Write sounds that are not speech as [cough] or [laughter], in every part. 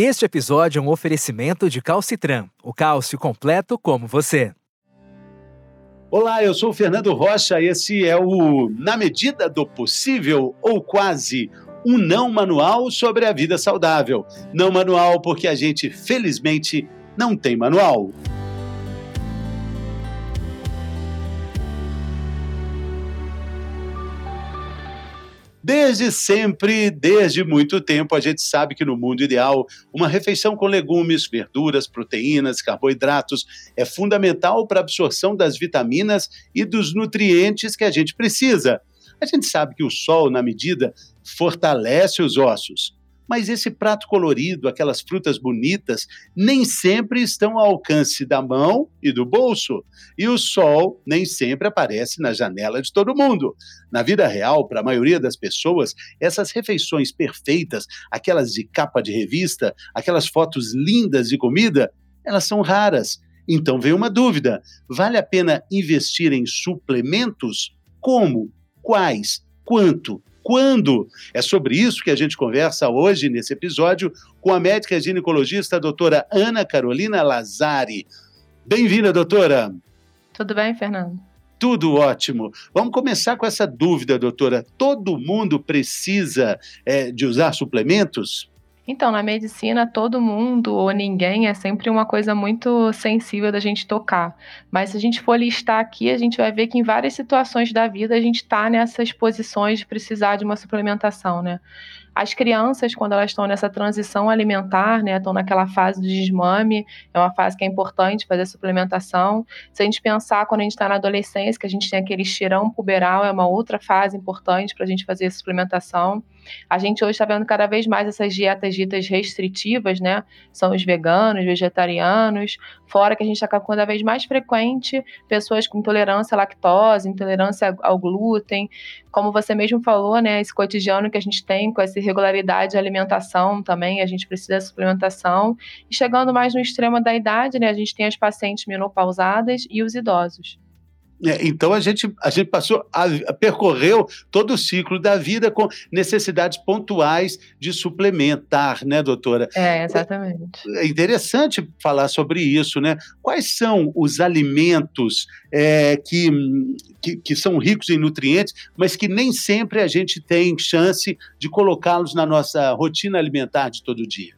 Este episódio é um oferecimento de Calcitran, o cálcio completo como você. Olá, eu sou o Fernando Rocha, esse é o Na Medida do Possível ou Quase, um não manual sobre a vida saudável. Não manual porque a gente, felizmente, não tem manual. Desde sempre, desde muito tempo, a gente sabe que no mundo ideal, uma refeição com legumes, verduras, proteínas, carboidratos é fundamental para a absorção das vitaminas e dos nutrientes que a gente precisa. A gente sabe que o sol, na medida, fortalece os ossos, mas esse prato colorido, aquelas frutas bonitas, nem sempre estão ao alcance da mão e do bolso. E o sol nem sempre aparece na janela de todo mundo. Na vida real, para a maioria das pessoas, essas refeições perfeitas, aquelas de capa de revista, aquelas fotos lindas de comida, elas são raras. Então vem uma dúvida: vale a pena investir em suplementos? Como? Quais? Quanto? Quando? É sobre isso que a gente conversa hoje nesse episódio com a médica ginecologista a doutora Ana Carolina Lazari. Bem-vinda, doutora. Tudo bem, Fernando? Tudo ótimo. Vamos começar com essa dúvida, doutora. Todo mundo precisa é, de usar suplementos? Então, na medicina, todo mundo ou ninguém é sempre uma coisa muito sensível da gente tocar. Mas se a gente for listar aqui, a gente vai ver que em várias situações da vida a gente está nessas posições de precisar de uma suplementação, né? As crianças, quando elas estão nessa transição alimentar, né, estão naquela fase do desmame, é uma fase que é importante fazer suplementação. Se a gente pensar quando a gente está na adolescência, que a gente tem aquele estirão puberal, é uma outra fase importante para a gente fazer suplementação. A gente hoje está vendo cada vez mais essas dietas ditas restritivas, né? São os veganos, vegetarianos, fora que a gente está cada vez mais frequente pessoas com intolerância à lactose, intolerância ao glúten, como você mesmo falou, né? Esse cotidiano que a gente tem com essa irregularidade de alimentação também, a gente precisa de suplementação. E chegando mais no extremo da idade, né? A gente tem as pacientes menopausadas e os idosos. É, então a gente, a gente passou a, a, percorreu todo o ciclo da vida com necessidades pontuais de suplementar, né, doutora? É, exatamente. É interessante falar sobre isso, né? Quais são os alimentos é, que, que, que são ricos em nutrientes, mas que nem sempre a gente tem chance de colocá-los na nossa rotina alimentar de todo dia?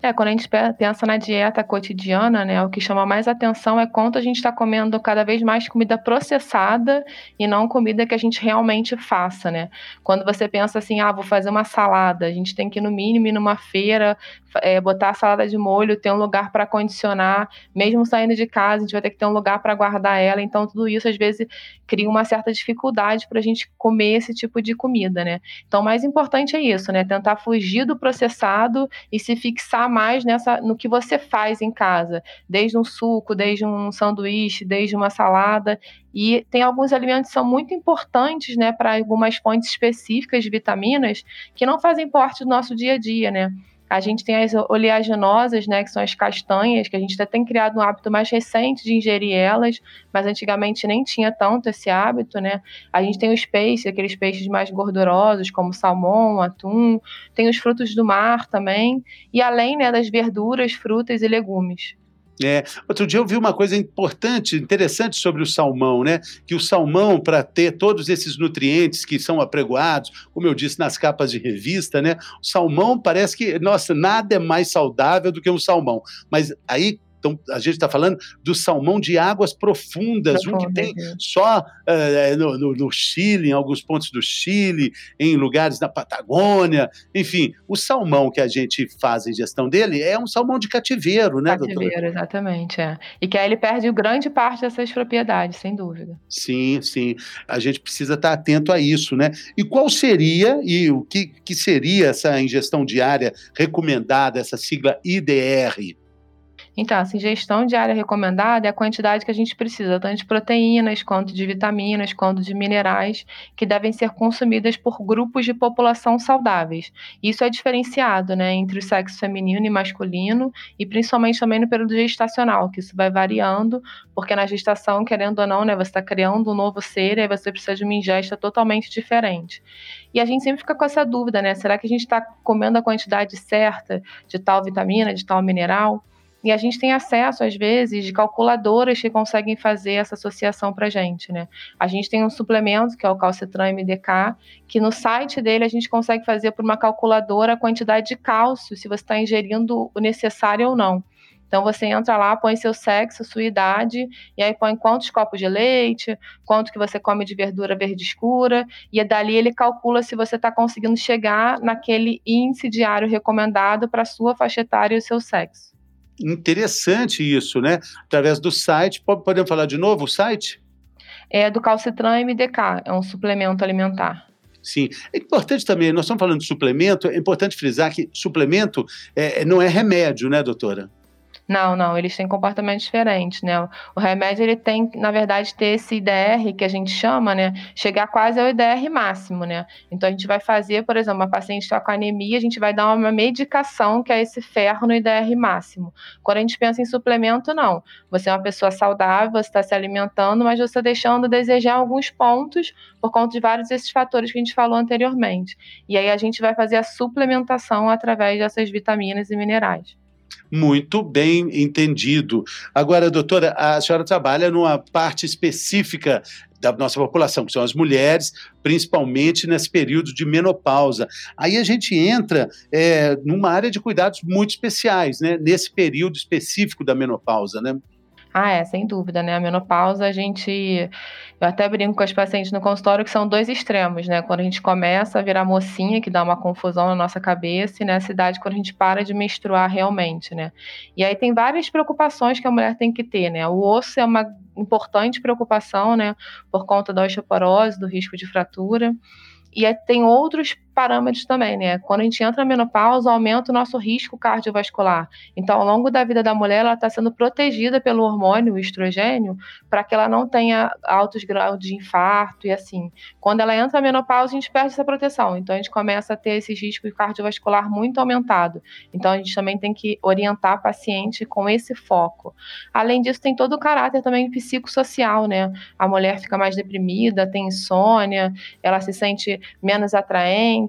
É, quando a gente pensa na dieta cotidiana, né, o que chama mais atenção é quanto a gente está comendo cada vez mais comida processada e não comida que a gente realmente faça, né? Quando você pensa assim, ah, vou fazer uma salada, a gente tem que no mínimo ir numa feira, é, botar a salada de molho, ter um lugar para condicionar, mesmo saindo de casa, a gente vai ter que ter um lugar para guardar ela. Então, tudo isso às vezes cria uma certa dificuldade para a gente comer esse tipo de comida, né? Então, o mais importante é isso, né? Tentar fugir do processado e se fixar mais nessa no que você faz em casa, desde um suco, desde um sanduíche, desde uma salada. E tem alguns alimentos que são muito importantes, né, para algumas fontes específicas de vitaminas que não fazem parte do nosso dia a dia, né? A gente tem as oleaginosas, né, que são as castanhas, que a gente até tem criado um hábito mais recente de ingerir elas, mas antigamente nem tinha tanto esse hábito, né? A gente tem os peixes, aqueles peixes mais gordurosos, como salmão, atum, tem os frutos do mar também, e além, né, das verduras, frutas e legumes. É, outro dia eu vi uma coisa importante, interessante sobre o salmão, né? Que o salmão, para ter todos esses nutrientes que são apregoados, como eu disse nas capas de revista, né? O salmão parece que, nossa, nada é mais saudável do que um salmão. Mas aí então, a gente está falando do salmão de águas profundas, um que tem só uh, no, no, no, Chile, em alguns pontos do Chile, em lugares na Patagônia, enfim, o salmão que a gente faz em gestão dele é um salmão de cativeiro, né, cativeiro, doutora? Cativeiro, exatamente, é. E que aí ele perde grande parte dessas propriedades, sem dúvida. Sim, sim. A gente precisa estar atento a isso, né? E qual seria, e o que, que seria essa ingestão diária recomendada, essa sigla IDR? Então, essa ingestão diária recomendada é a quantidade que a gente precisa, tanto de proteínas, quanto de vitaminas, quanto de minerais, que devem ser consumidas por grupos de população saudáveis. Isso é diferenciado né, entre o sexo feminino e masculino, e principalmente também no período gestacional, que isso vai variando, porque na gestação, querendo ou não, né, você está criando um novo ser e aí você precisa de uma ingesta totalmente diferente. E a gente sempre fica com essa dúvida, né? Será que a gente está comendo a quantidade certa de tal vitamina, de tal mineral? E a gente tem acesso, às vezes, de calculadoras que conseguem fazer essa associação para a gente, né? A gente tem um suplemento, que é o Calcitran MDK, que no site dele a gente consegue fazer por uma calculadora a quantidade de cálcio, se você está ingerindo o necessário ou não. Então você entra lá, põe seu sexo, sua idade, e aí põe quantos copos de leite, quanto que você come de verdura verde escura, e dali ele calcula se você está conseguindo chegar naquele índice diário recomendado para sua faixa etária e o seu sexo interessante isso, né? Através do site. Podemos falar de novo o site? É do Calcitran MDK, é um suplemento alimentar. Sim. É importante também, nós estamos falando de suplemento, é importante frisar que suplemento é, não é remédio, né, doutora? Não, não, eles têm comportamentos diferentes, né? O remédio ele tem, na verdade, ter esse IDR que a gente chama, né? Chegar quase ao IDR máximo, né? Então a gente vai fazer, por exemplo, uma paciente está com anemia, a gente vai dar uma medicação que é esse ferro no IDR máximo. Quando a gente pensa em suplemento, não. Você é uma pessoa saudável, você está se alimentando, mas você está deixando desejar alguns pontos por conta de vários desses fatores que a gente falou anteriormente. E aí a gente vai fazer a suplementação através dessas vitaminas e minerais muito bem entendido. Agora, doutora, a senhora trabalha numa parte específica da nossa população, que são as mulheres, principalmente nesse período de menopausa. Aí a gente entra é, numa área de cuidados muito especiais, né? Nesse período específico da menopausa, né? Ah, é, sem dúvida, né? A menopausa, a gente. Eu até brinco com as pacientes no consultório que são dois extremos, né? Quando a gente começa a virar mocinha, que dá uma confusão na nossa cabeça, e nessa idade, quando a gente para de menstruar realmente, né? E aí tem várias preocupações que a mulher tem que ter, né? O osso é uma importante preocupação, né? Por conta da osteoporose, do risco de fratura. E tem outros parâmetros também, né? Quando a gente entra na menopausa, aumenta o nosso risco cardiovascular. Então, ao longo da vida da mulher, ela está sendo protegida pelo hormônio, o estrogênio, para que ela não tenha altos graus de infarto e assim. Quando ela entra na menopausa, a gente perde essa proteção. Então, a gente começa a ter esse risco cardiovascular muito aumentado. Então, a gente também tem que orientar a paciente com esse foco. Além disso, tem todo o caráter também psicossocial, né? A mulher fica mais deprimida, tem insônia, ela se sente menos atraente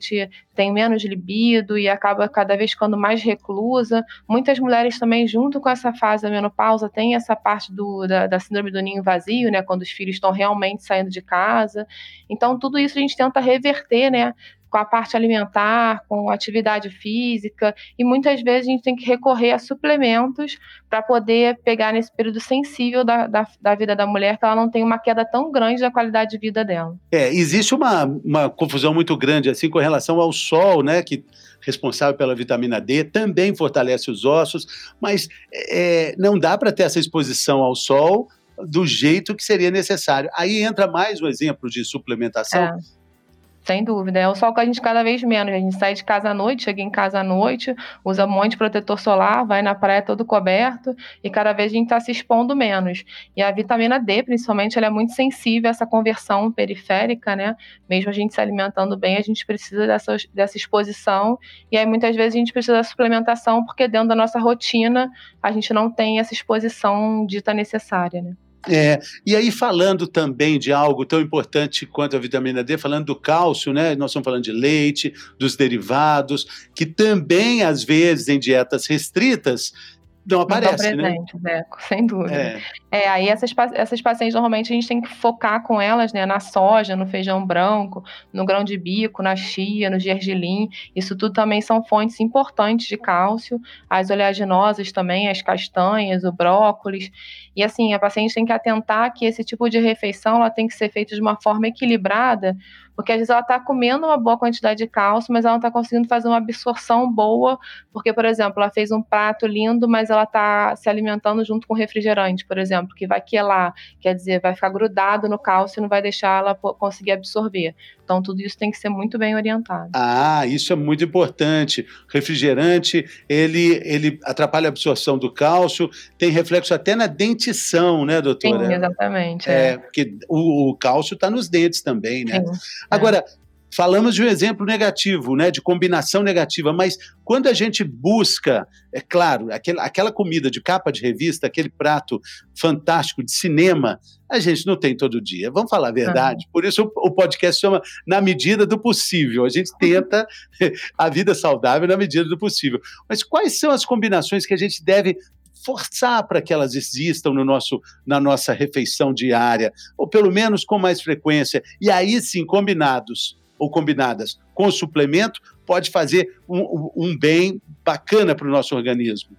tem menos libido e acaba cada vez ficando mais reclusa. Muitas mulheres também, junto com essa fase da menopausa, tem essa parte do, da, da síndrome do ninho vazio, né? Quando os filhos estão realmente saindo de casa. Então, tudo isso a gente tenta reverter, né? Com a parte alimentar, com atividade física, e muitas vezes a gente tem que recorrer a suplementos para poder pegar nesse período sensível da, da, da, vida da mulher, que ela não tem uma queda tão grande da qualidade de vida dela. É, existe uma, uma confusão muito grande assim com relação ao sol, né, que responsável pela vitamina D, também fortalece os ossos, mas é, não dá para ter essa exposição ao sol do jeito que seria necessário. Aí entra mais um exemplo de suplementação. É sem dúvida. É o sol que a gente cada vez menos. A gente sai de casa à noite, chega em casa à noite, usa um monte de protetor solar, vai na praia todo coberto e cada vez a gente está se expondo menos. E a vitamina D, principalmente, ela é muito sensível a essa conversão periférica, né? Mesmo a gente se alimentando bem, a gente precisa dessa, dessa exposição. E aí muitas vezes a gente precisa da suplementação porque dentro da nossa rotina a gente não tem essa exposição dita necessária, né? É, e aí, falando também de algo tão importante quanto a vitamina D, falando do cálcio, né? Nós estamos falando de leite, dos derivados, que também, às vezes, em dietas restritas, não aparece, não presente, né? Deco, sem dúvida. É. é, aí essas, essas pacientes normalmente a gente tem que focar com elas, né, na soja, no feijão branco, no grão de bico, na chia, no gergelim. Isso tudo também são fontes importantes de cálcio. As oleaginosas também, as castanhas, o brócolis. E assim, a paciente tem que atentar que esse tipo de refeição ela tem que ser feita de uma forma equilibrada, porque às vezes ela está comendo uma boa quantidade de cálcio, mas ela não está conseguindo fazer uma absorção boa, porque, por exemplo, ela fez um prato lindo, mas ela está se alimentando junto com refrigerante, por exemplo exemplo, que vai quelar, quer dizer, vai ficar grudado no cálcio e não vai deixar ela conseguir absorver. Então, tudo isso tem que ser muito bem orientado. Ah, isso é muito importante. Refrigerante, ele, ele atrapalha a absorção do cálcio, tem reflexo até na dentição, né, doutora? Sim, exatamente. É, é. porque o, o cálcio está nos dentes também, né? Sim, Agora, é. Falamos de um exemplo negativo, né, de combinação negativa, mas quando a gente busca, é claro, aquela, aquela comida de capa de revista, aquele prato fantástico de cinema, a gente não tem todo dia. Vamos falar a verdade. Por isso o, o podcast chama Na Medida do Possível. A gente tenta [laughs] a vida saudável na medida do possível. Mas quais são as combinações que a gente deve forçar para que elas existam no nosso, na nossa refeição diária, ou pelo menos com mais frequência, e aí sim, combinados ou combinadas com suplemento, pode fazer um, um bem bacana para o nosso organismo.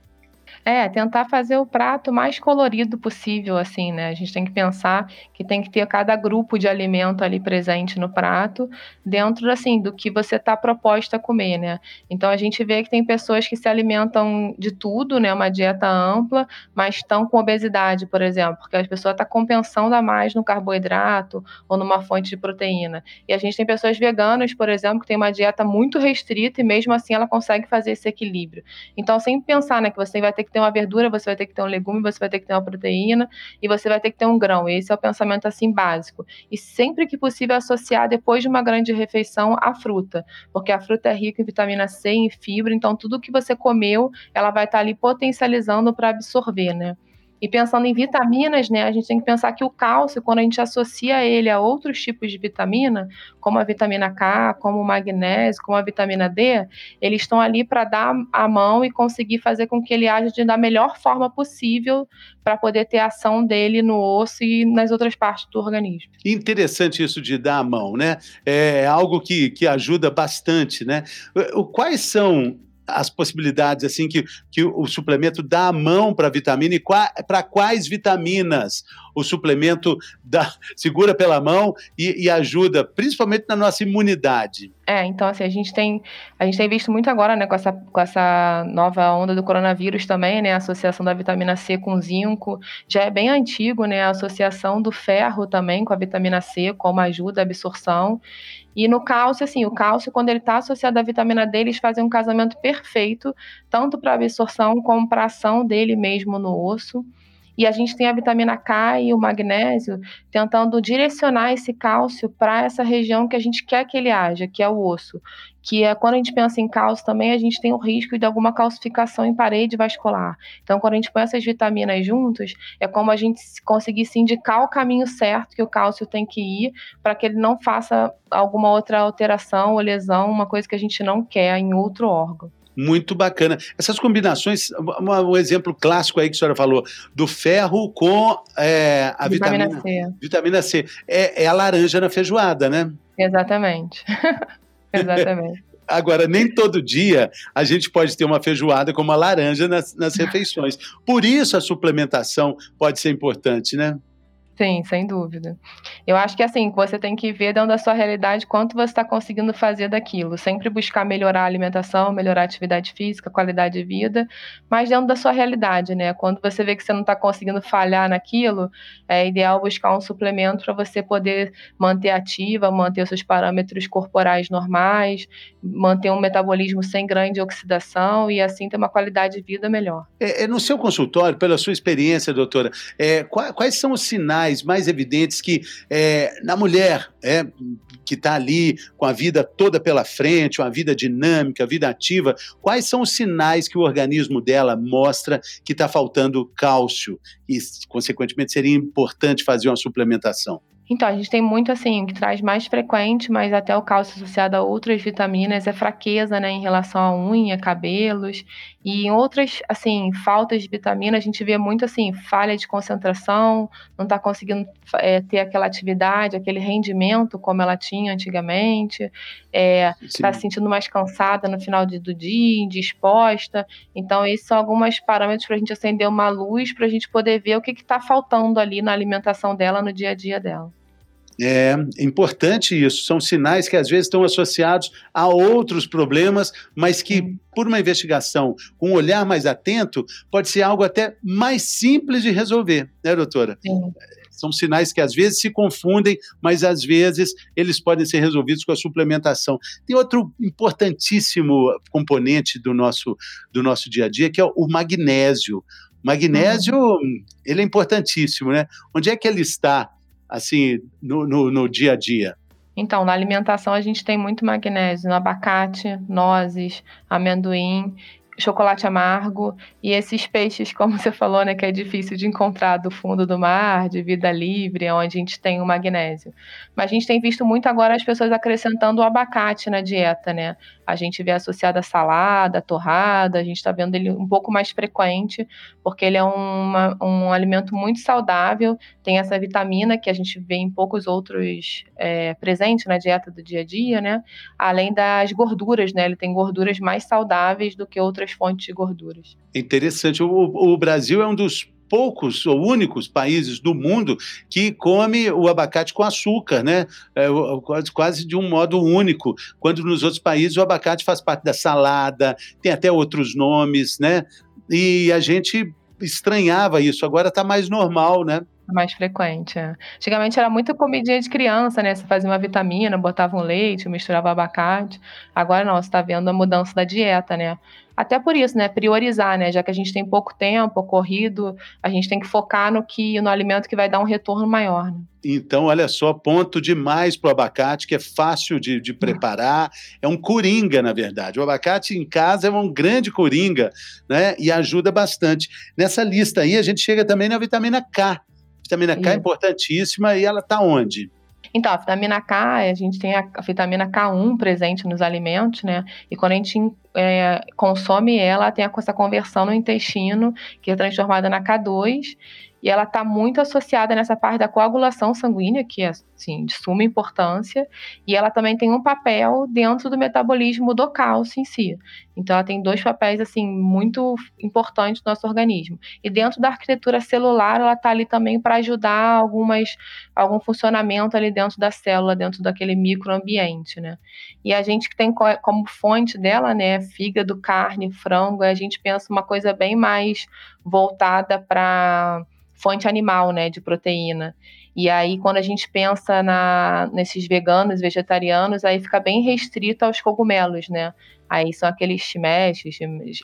É, tentar fazer o prato mais colorido possível, assim, né? A gente tem que pensar que tem que ter cada grupo de alimento ali presente no prato, dentro, assim, do que você está proposta a comer, né? Então a gente vê que tem pessoas que se alimentam de tudo, né? Uma dieta ampla, mas estão com obesidade, por exemplo, porque a pessoa está compensando a mais no carboidrato ou numa fonte de proteína. E a gente tem pessoas veganas, por exemplo, que tem uma dieta muito restrita e mesmo assim ela consegue fazer esse equilíbrio. Então, sempre pensar, né, que você vai ter que que ter uma verdura, você vai ter que ter um legume, você vai ter que ter uma proteína e você vai ter que ter um grão. Esse é o pensamento assim básico. E sempre que possível associar depois de uma grande refeição a fruta, porque a fruta é rica em vitamina C, em fibra, então tudo que você comeu, ela vai estar ali potencializando para absorver, né? E pensando em vitaminas, né, a gente tem que pensar que o cálcio, quando a gente associa ele a outros tipos de vitamina, como a vitamina K, como o magnésio, como a vitamina D, eles estão ali para dar a mão e conseguir fazer com que ele age da melhor forma possível para poder ter ação dele no osso e nas outras partes do organismo. Interessante isso de dar a mão, né? É algo que, que ajuda bastante, né? Quais são as possibilidades assim que, que o suplemento dá a mão para vitamina e para quais vitaminas o suplemento dá, [laughs] segura pela mão e, e, ajuda, principalmente na nossa imunidade. É, então assim, a gente tem, a gente tem visto muito agora, né, com essa, com essa nova onda do coronavírus também, né, a associação da vitamina C com zinco, já é bem antigo, né, a associação do ferro também com a vitamina C, como ajuda a absorção, e no cálcio, assim, o cálcio, quando ele está associado à vitamina D, eles fazem um casamento perfeito, tanto para absorção como para ação dele mesmo no osso. E a gente tem a vitamina K e o magnésio tentando direcionar esse cálcio para essa região que a gente quer que ele haja, que é o osso. Que é quando a gente pensa em cálcio também, a gente tem o risco de alguma calcificação em parede vascular. Então, quando a gente põe essas vitaminas juntos, é como a gente conseguisse indicar o caminho certo que o cálcio tem que ir para que ele não faça alguma outra alteração ou lesão, uma coisa que a gente não quer em outro órgão muito bacana. Essas combinações, um, exemplo clássico aí que a senhora falou, do ferro com é, a vitamina, vitamina, C. Vitamina C. É, é, a laranja na feijoada, né? Exatamente. [laughs] [laughs] Exatamente. Agora, nem todo dia a gente pode ter uma feijoada com uma laranja nas, nas [laughs] refeições. Por isso a suplementação pode ser importante, né? Sim, sem dúvida. Eu acho que assim, você tem que ver dentro da sua realidade quanto você está conseguindo fazer daquilo. Sempre buscar melhorar a alimentação, melhorar a atividade física, qualidade de vida, mas dentro da sua realidade, né? Quando você vê que você não está conseguindo falhar naquilo, é ideal buscar um suplemento para você poder manter ativa, manter os seus parâmetros corporais normais, manter um metabolismo sem grande oxidação e assim ter uma qualidade de vida melhor. É, é no seu consultório, pela sua experiência, doutora, é, quais, quais são os sinais? mais evidentes que é, na mulher é, que está ali com a vida toda pela frente, uma vida dinâmica, vida ativa, quais são os sinais que o organismo dela mostra que está faltando cálcio e, consequentemente, seria importante fazer uma suplementação? Então, a gente tem muito assim, que traz mais frequente, mas até o cálcio associado a outras vitaminas é fraqueza, né, em relação à unha, cabelos. E em outras, assim, faltas de vitamina, a gente vê muito assim, falha de concentração, não está conseguindo é, ter aquela atividade, aquele rendimento como ela tinha antigamente, está é, tá se sentindo mais cansada no final de, do dia, indisposta. Então, esses são alguns parâmetros para a gente acender uma luz, para a gente poder ver o que está faltando ali na alimentação dela, no dia a dia dela. É importante isso. São sinais que às vezes estão associados a outros problemas, mas que, por uma investigação com um olhar mais atento, pode ser algo até mais simples de resolver, né, doutora? Sim. São sinais que às vezes se confundem, mas às vezes eles podem ser resolvidos com a suplementação. Tem outro importantíssimo componente do nosso, do nosso dia a dia, que é o magnésio. Magnésio, uhum. ele é importantíssimo, né? Onde é que ele está, assim, no, no, no dia a dia? Então, na alimentação a gente tem muito magnésio no abacate, nozes, amendoim chocolate amargo e esses peixes, como você falou, né, que é difícil de encontrar do fundo do mar, de vida livre, onde a gente tem o magnésio. Mas a gente tem visto muito agora as pessoas acrescentando o abacate na dieta, né? A gente vê associado a salada, torrada, a gente está vendo ele um pouco mais frequente, porque ele é uma, um alimento muito saudável, tem essa vitamina que a gente vê em poucos outros é, presentes na dieta do dia a dia, né? Além das gorduras, né? Ele tem gorduras mais saudáveis do que outras fontes de gorduras. Interessante. O, o Brasil é um dos poucos ou únicos países do mundo que come o abacate com açúcar, né? É, quase, quase de um modo único. Quando nos outros países o abacate faz parte da salada, tem até outros nomes, né? E a gente estranhava isso. Agora está mais normal, né? Mais frequente. É. Antigamente era muito comidinha de criança, né? Você fazia uma vitamina, botava um leite, misturava abacate. Agora não, você está vendo a mudança da dieta, né? Até por isso, né? Priorizar, né? Já que a gente tem pouco tempo, corrido, a gente tem que focar no que no alimento que vai dar um retorno maior. Né? Então, olha só, ponto demais para o abacate, que é fácil de, de preparar, é um coringa, na verdade. O abacate em casa é um grande coringa, né? E ajuda bastante. Nessa lista aí, a gente chega também na vitamina K. Vitamina K é importantíssima e ela está onde? Então, a vitamina K, a gente tem a, a, vitamina K1 presente nos alimentos, né? E quando a gente é, consome ela, tem essa conversão no intestino, que é transformada na K2, e ela está muito associada nessa parte da coagulação sanguínea, que é assim, de suma importância, e ela também tem um papel dentro do metabolismo do cálcio em si. Então ela tem dois papéis assim muito importantes no nosso organismo. E dentro da arquitetura celular, ela está ali também para ajudar algumas algum funcionamento ali dentro da célula, dentro daquele microambiente, né? E a gente que tem como fonte dela, né, fígado, carne, frango, a gente pensa uma coisa bem mais voltada para fonte animal, né, de proteína. E aí, quando a gente pensa na, nesses veganos, vegetarianos, aí fica bem restrito aos cogumelos, né? Aí são aqueles shimeshi,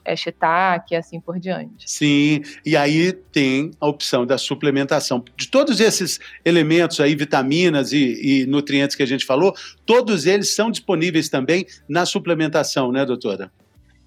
é shiitake assim por diante. Sim, e aí tem a opção da suplementação. De todos esses elementos aí, vitaminas e, e nutrientes que a gente falou, todos eles são disponíveis também na suplementação, né, doutora?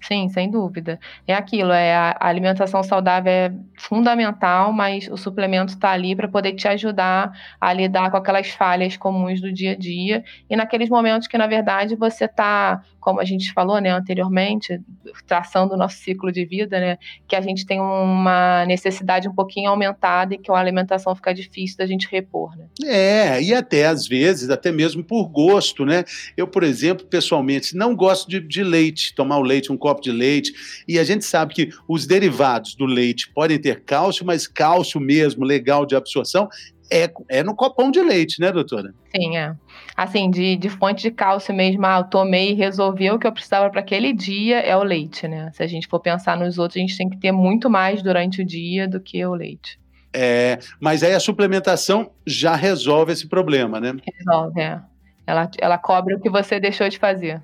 Sim, sem dúvida. É aquilo, é a alimentação saudável é fundamental, mas o suplemento está ali para poder te ajudar a lidar com aquelas falhas comuns do dia a dia e naqueles momentos que, na verdade, você está, como a gente falou né, anteriormente, traçando o nosso ciclo de vida, né, que a gente tem uma necessidade um pouquinho aumentada e que a alimentação fica difícil da gente repor. Né? É, e até às vezes, até mesmo por gosto, né? Eu, por exemplo, pessoalmente, não gosto de, de leite, tomar o leite, um copo copo de leite. E a gente sabe que os derivados do leite podem ter cálcio, mas cálcio mesmo, legal de absorção, é, é no copão de leite, né, doutora? Sim, é. Assim, de, de fonte de cálcio mesmo, ah, eu tomei e resolvi o que eu precisava para aquele dia, é o leite, né? Se a gente for pensar nos outros, a gente tem que ter muito mais durante o dia do que o leite. É, mas aí a suplementação já resolve esse problema, né? Resolve, é. Ela, ela cobre o que você deixou de fazer.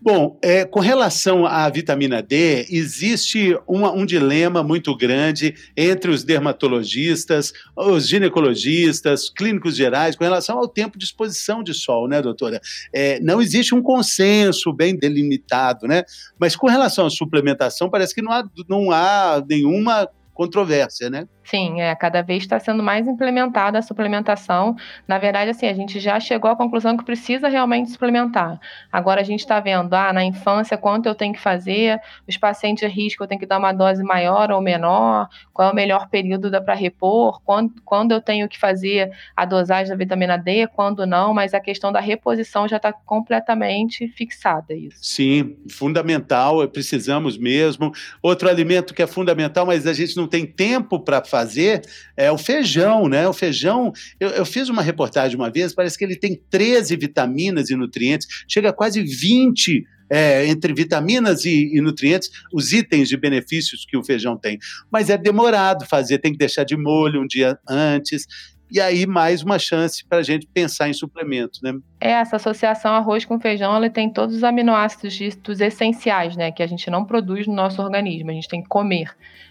Bom, é, com relação à vitamina D, existe uma, um dilema muito grande entre os dermatologistas, os ginecologistas, clínicos gerais, com relação ao tempo de exposição de sol, né, doutora? É, não existe um consenso bem delimitado, né? Mas com relação à suplementação, parece que não há, não há nenhuma controvérsia, né? Sim, é, cada vez está sendo mais implementada a suplementação. Na verdade, assim, a gente já chegou à conclusão que precisa realmente suplementar. Agora a gente está vendo, ah, na infância, quanto eu tenho que fazer, os pacientes de risco eu tenho que dar uma dose maior ou menor, qual é o melhor período para repor, quando, quando eu tenho que fazer a dosagem da vitamina D, quando não, mas a questão da reposição já está completamente fixada isso. Sim, fundamental, precisamos mesmo. Outro alimento que é fundamental, mas a gente não tem tempo para fazer é o feijão, né? O feijão, eu, eu, fiz uma reportagem uma vez, parece que ele tem 13 vitaminas e nutrientes, chega a quase 20 é, entre vitaminas e, e, nutrientes, os itens de benefícios que o feijão tem. Mas é demorado fazer, tem que deixar de molho um dia antes. E aí, mais uma chance para a gente pensar em suplementos, né? É, essa associação arroz com feijão, ela tem todos os aminoácidos essenciais, né? Que a gente não produz no nosso organismo, a gente tem que comer.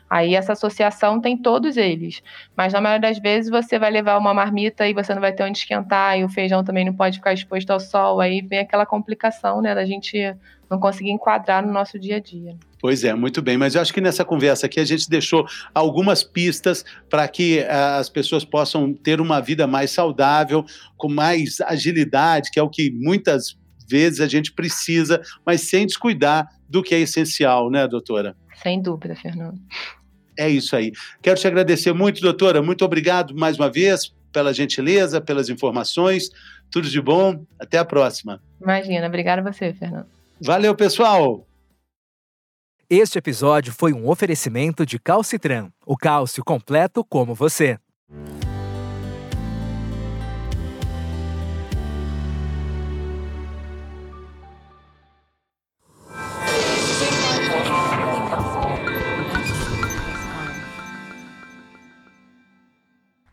Aí essa associação tem todos eles. Mas na maioria das vezes você vai levar uma marmita e você não vai ter onde esquentar, e o feijão também não pode ficar exposto ao sol. Aí vem aquela complicação, né, da gente não conseguir enquadrar no nosso dia a dia. Pois é, muito bem. Mas eu acho que nessa conversa aqui a gente deixou algumas pistas para que uh, as pessoas possam ter uma vida mais saudável, com mais agilidade, que é o que muitas vezes a gente precisa, mas sem descuidar do que é essencial, né, doutora? Sem dúvida, Fernando. É isso aí. Quero te agradecer muito, doutora. Muito obrigado mais uma vez pela gentileza, pelas informações. Tudo de bom. Até a próxima. Imagina. Obrigada a você, Fernando. Valeu, pessoal. Este episódio foi um oferecimento de Calcitran, o cálcio completo como você.